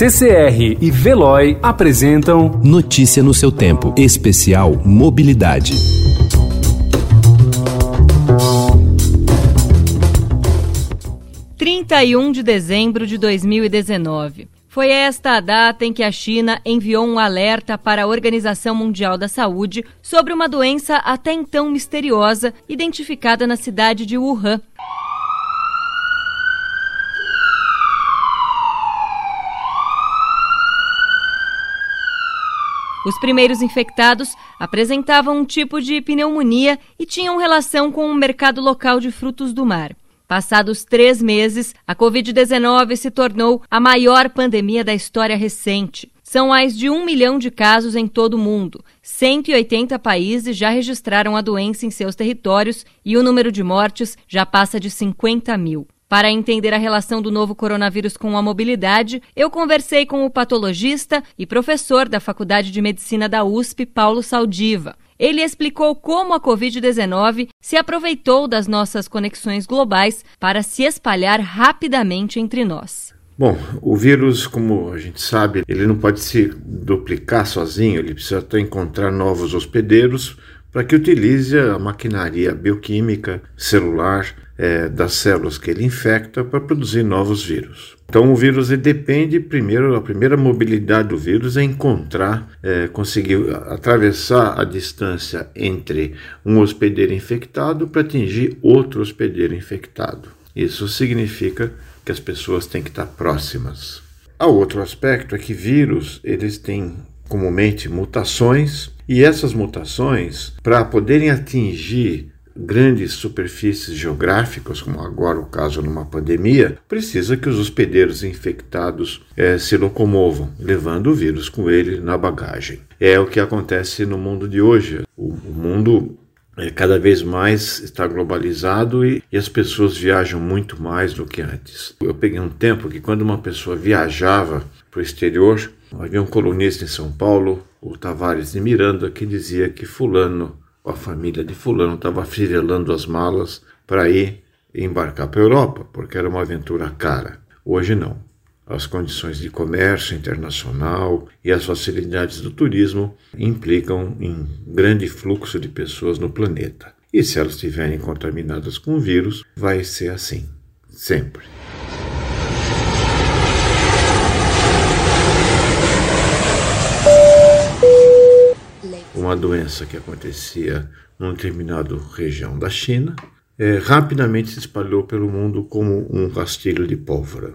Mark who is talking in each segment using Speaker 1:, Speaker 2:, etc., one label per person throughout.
Speaker 1: CCR e Veloy apresentam
Speaker 2: Notícia no seu tempo, especial Mobilidade.
Speaker 3: Trinta e um de dezembro de 2019. Foi esta a data em que a China enviou um alerta para a Organização Mundial da Saúde sobre uma doença até então misteriosa identificada na cidade de Wuhan, Os primeiros infectados apresentavam um tipo de pneumonia e tinham relação com o mercado local de frutos do mar. Passados três meses, a Covid-19 se tornou a maior pandemia da história recente. São mais de um milhão de casos em todo o mundo. 180 países já registraram a doença em seus territórios e o número de mortes já passa de 50 mil. Para entender a relação do novo coronavírus com a mobilidade, eu conversei com o patologista e professor da Faculdade de Medicina da USP, Paulo Saldiva. Ele explicou como a Covid-19 se aproveitou das nossas conexões globais para se espalhar rapidamente entre nós.
Speaker 4: Bom, o vírus, como a gente sabe, ele não pode se duplicar sozinho, ele precisa encontrar novos hospedeiros para que utilize a maquinaria bioquímica celular é, das células que ele infecta para produzir novos vírus. Então, o vírus depende, primeiro, a primeira mobilidade do vírus é encontrar, é, conseguir atravessar a distância entre um hospedeiro infectado para atingir outro hospedeiro infectado. Isso significa que as pessoas têm que estar próximas. Há outro aspecto é que vírus eles têm comumente mutações e essas mutações, para poderem atingir grandes superfícies geográficas, como agora o caso numa pandemia, precisa que os hospedeiros infectados é, se locomovam, levando o vírus com ele na bagagem. É o que acontece no mundo de hoje. O, o mundo é, cada vez mais está globalizado e, e, as pessoas viajam muito mais do que antes. Eu peguei um tempo que quando uma pessoa viajava para o exterior, havia um colunista em São Paulo, o Tavares de Miranda, que dizia que fulano a família de Fulano estava fivelando as malas para ir embarcar para a Europa, porque era uma aventura cara. Hoje não. As condições de comércio internacional e as facilidades do turismo implicam em grande fluxo de pessoas no planeta. E se elas estiverem contaminadas com vírus, vai ser assim, sempre. Uma doença que acontecia numa determinada região da China, é, rapidamente se espalhou pelo mundo como um rastilho de pólvora.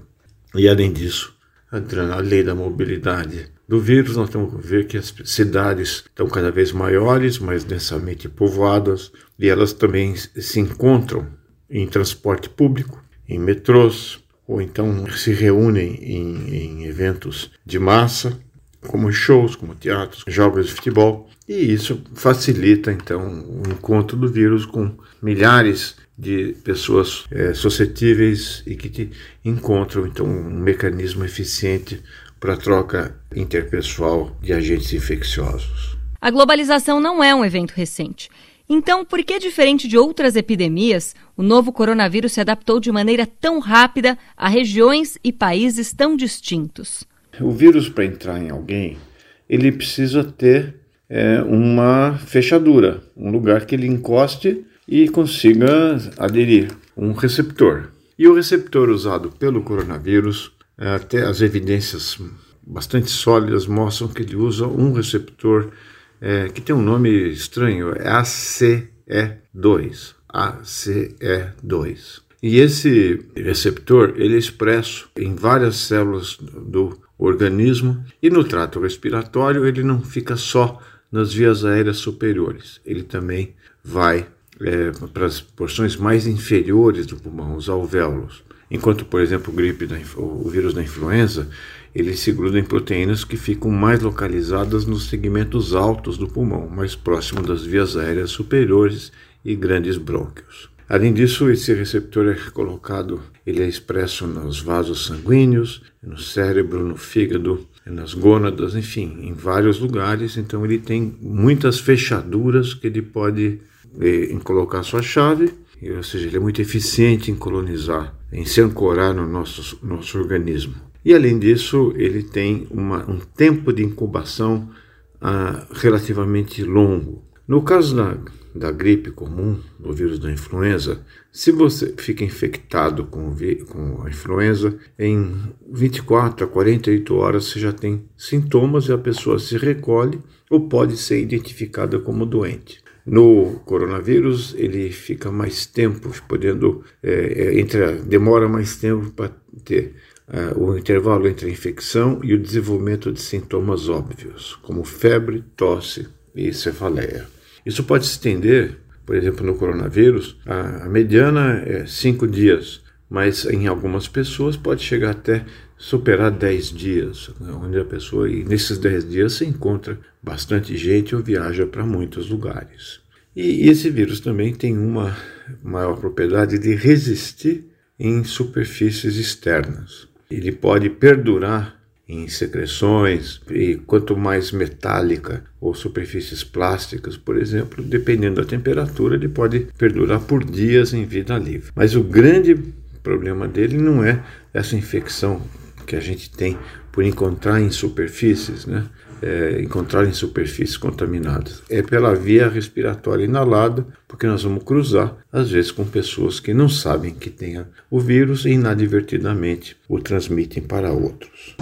Speaker 4: E além disso, a lei da mobilidade do vírus, nós temos que ver que as cidades estão cada vez maiores, mais densamente povoadas, e elas também se encontram em transporte público, em metrôs, ou então se reúnem em, em eventos de massa, como shows, como teatros, jogos de futebol, e isso facilita então o encontro do vírus com milhares de pessoas é, suscetíveis e que encontram então um mecanismo eficiente para troca interpessoal de agentes infecciosos.
Speaker 3: A globalização não é um evento recente. Então, por que, diferente de outras epidemias, o novo coronavírus se adaptou de maneira tão rápida a regiões e países tão distintos?
Speaker 4: O vírus, para entrar em alguém, ele precisa ter é, uma fechadura, um lugar que ele encoste e consiga aderir, um receptor. E o receptor usado pelo coronavírus, é, até as evidências bastante sólidas mostram que ele usa um receptor é, que tem um nome estranho, é ACE2. ACE2. E esse receptor ele é expresso em várias células do organismo e no trato respiratório ele não fica só nas vias aéreas superiores, ele também vai é, para as porções mais inferiores do pulmão, os alvéolos. Enquanto, por exemplo, o, gripe da, o vírus da influenza, ele se gruda em proteínas que ficam mais localizadas nos segmentos altos do pulmão, mais próximo das vias aéreas superiores e grandes brônquios. Além disso, esse receptor é colocado, ele é expresso nos vasos sanguíneos, no cérebro, no fígado, nas gônadas, enfim, em vários lugares. Então ele tem muitas fechaduras que ele pode eh, colocar sua chave ou seja, ele é muito eficiente em colonizar, em se ancorar no nosso, nosso organismo. E além disso, ele tem uma, um tempo de incubação ah, relativamente longo. No caso da, da gripe comum, do vírus da influenza, se você fica infectado com, com a influenza, em 24 a 48 horas você já tem sintomas e a pessoa se recolhe ou pode ser identificada como doente. No coronavírus, ele fica mais tempo, podendo é, entre, demora mais tempo para ter uh, o intervalo entre a infecção e o desenvolvimento de sintomas óbvios, como febre, tosse e cefaleia. Isso pode se estender, por exemplo, no coronavírus, a, a mediana é cinco dias, mas em algumas pessoas pode chegar até superar 10 dias, né, onde a pessoa, e nesses 10 dias, se encontra bastante gente ou viaja para muitos lugares. E esse vírus também tem uma maior propriedade de resistir em superfícies externas. Ele pode perdurar em secreções e quanto mais metálica ou superfícies plásticas, por exemplo, dependendo da temperatura, ele pode perdurar por dias em vida livre. Mas o grande problema dele não é essa infecção que a gente tem por encontrar em superfícies, né? É, encontrar em superfícies contaminadas. É pela via respiratória inalada, porque nós vamos cruzar, às vezes, com pessoas que não sabem que tenha o vírus e inadvertidamente o transmitem para outros.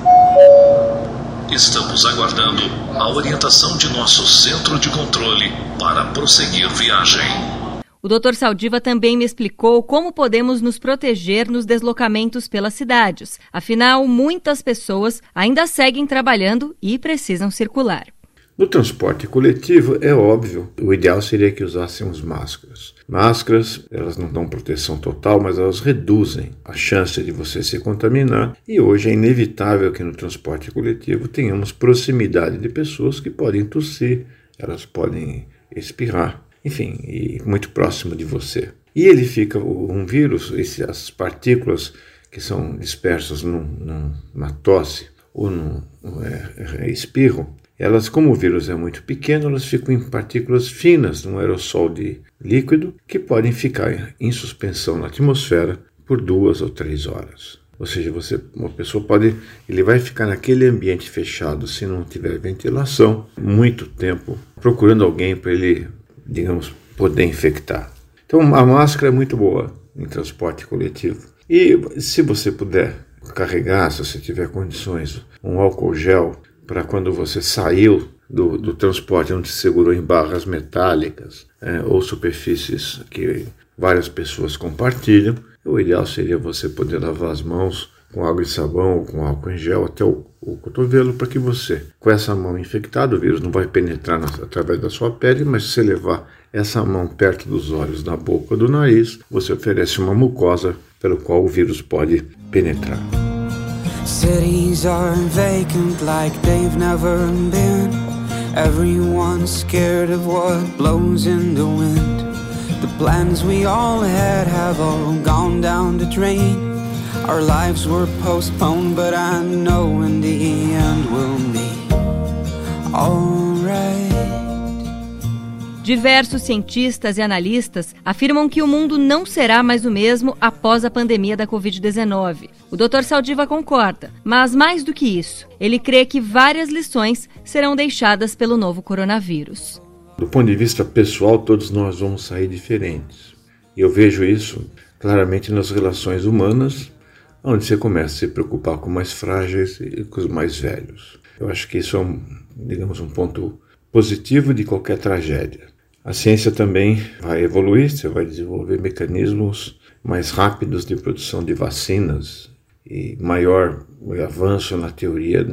Speaker 5: Estamos aguardando a orientação de nosso centro de controle para prosseguir viagem.
Speaker 3: O Dr. Saldiva também me explicou como podemos nos proteger nos deslocamentos pelas cidades. Afinal, muitas pessoas ainda seguem trabalhando e precisam circular.
Speaker 4: No transporte coletivo, é óbvio, o ideal seria que usássemos máscaras. Máscaras, elas não dão proteção total, mas elas reduzem a chance de você se contaminar. E hoje é inevitável que no transporte coletivo tenhamos proximidade de pessoas que podem tossir, elas podem espirrar enfim, e muito próximo de você. E ele fica, um vírus, essas partículas que são dispersas num, numa tosse ou num é, é, espirro, elas, como o vírus é muito pequeno, elas ficam em partículas finas, num aerossol de líquido, que podem ficar em suspensão na atmosfera por duas ou três horas. Ou seja, você, uma pessoa pode, ele vai ficar naquele ambiente fechado, se não tiver ventilação, muito tempo, procurando alguém para ele digamos, poder infectar. Então, a máscara é muito boa em transporte coletivo. E se você puder carregar, se você tiver condições, um álcool gel para quando você saiu do, do, transporte, onde se segurou em barras metálicas é, ou superfícies que várias pessoas compartilham, o ideal seria você poder lavar as mãos com água e sabão com álcool em gel até o, o cotovelo para que você, com essa mão infectada, o vírus não vai penetrar na, através da sua pele, mas se você levar essa mão perto dos olhos, da boca, do nariz, você oferece uma mucosa pelo qual o vírus pode penetrar. Cities are vacant like they've never been. Everyone's scared of what blows in the wind. The plans we all had have all gone down the drain. Our lives were postponed, but I know in the end we'll be alright.
Speaker 3: Diversos cientistas e analistas afirmam que o mundo não será mais o mesmo após a pandemia da Covid-19. O Dr. Saldiva concorda, mas mais do que isso, ele crê que várias lições serão deixadas pelo novo coronavírus.
Speaker 4: Do ponto de vista pessoal, todos nós vamos sair diferentes. E eu vejo isso claramente nas relações humanas, onde você começa a se preocupar com mais frágeis e com os mais velhos. Eu acho que isso é, um, digamos, um ponto positivo de qualquer tragédia. A ciência também vai evoluir, você vai desenvolver mecanismos mais rápidos de produção de vacinas e maior avanço na teoria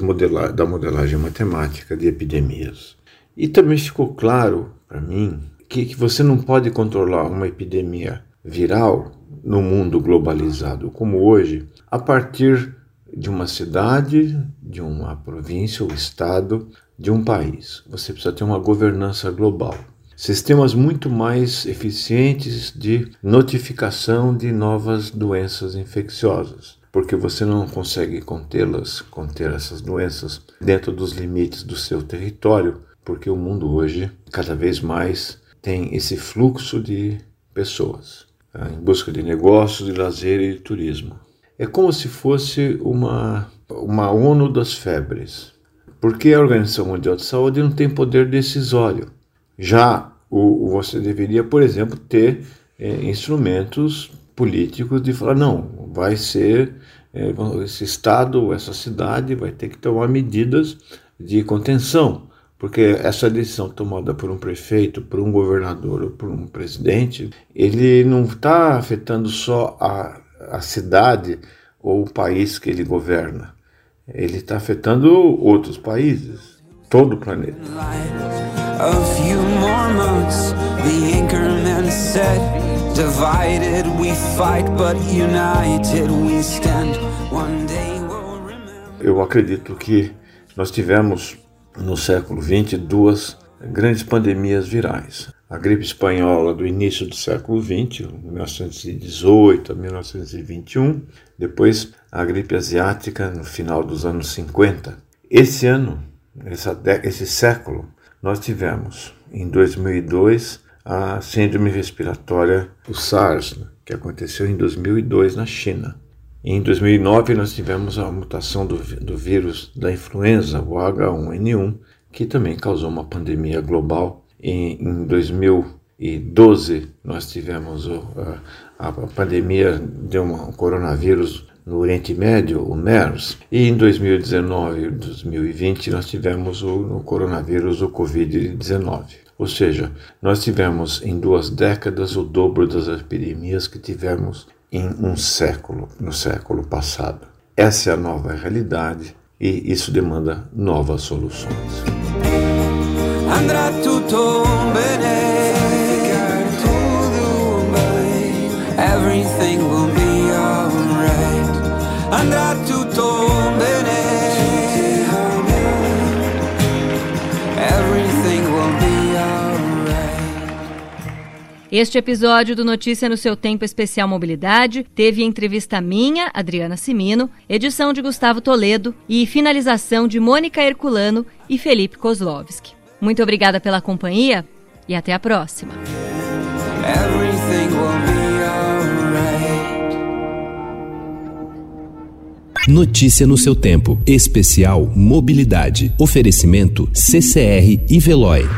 Speaker 4: modela da modelagem matemática de epidemias. E também ficou claro para mim que, que você não pode controlar uma epidemia viral no mundo globalizado como hoje, a partir de uma cidade, de uma província ou estado, de um país. Você precisa ter uma governança global. Sistemas muito mais eficientes de notificação de novas doenças infecciosas, porque você não consegue contê-las, conter essas doenças dentro dos limites do seu território, porque o mundo hoje cada vez mais tem esse fluxo de pessoas? Em busca de negócios, de lazer e de turismo. É como se fosse uma, uma ONU das febres, porque a Organização Mundial de Saúde não tem poder decisório. Já o, você deveria, por exemplo, ter é, instrumentos políticos de falar: não, vai ser é, esse estado, essa cidade vai ter que tomar medidas de contenção, porque essa decisão tomada por um prefeito, por um governador ou por um presidente, ele não está afetando só a, a cidade ou o país que ele governa, ele está afetando outros países, todo o planeta. Eu acredito que nós tivemos no século XX duas grandes pandemias virais. A gripe espanhola do início do século XX, 1918 a 1921, depois a gripe asiática no final dos anos 50. Esse ano, esse século, nós tivemos em 2002 a síndrome respiratória, o SARS, né, que aconteceu em 2002 na China. Em 2009, nós tivemos a mutação do, do vírus da influenza, o H1N1, que também causou uma pandemia global. Em, em 2012, nós tivemos a, a, pandemia de um coronavírus no Oriente Médio, o MERS, e em 2019 e 2020 nós tivemos o, o coronavírus, o Covid-19. Ou seja, nós tivemos em duas décadas o dobro das epidemias que tivemos em um século, no século passado. Essa é a nova realidade e isso demanda novas soluções. Tutto
Speaker 3: Este episódio do Notícia no seu Tempo Especial Mobilidade teve entrevista minha, Adriana Simino, edição de Gustavo Toledo e finalização de Mônica Herculano e Felipe Kozlovski. Muito obrigada pela companhia e até a próxima.
Speaker 2: Notícia no seu tempo. Especial Mobilidade. Oferecimento CCR e Veloy.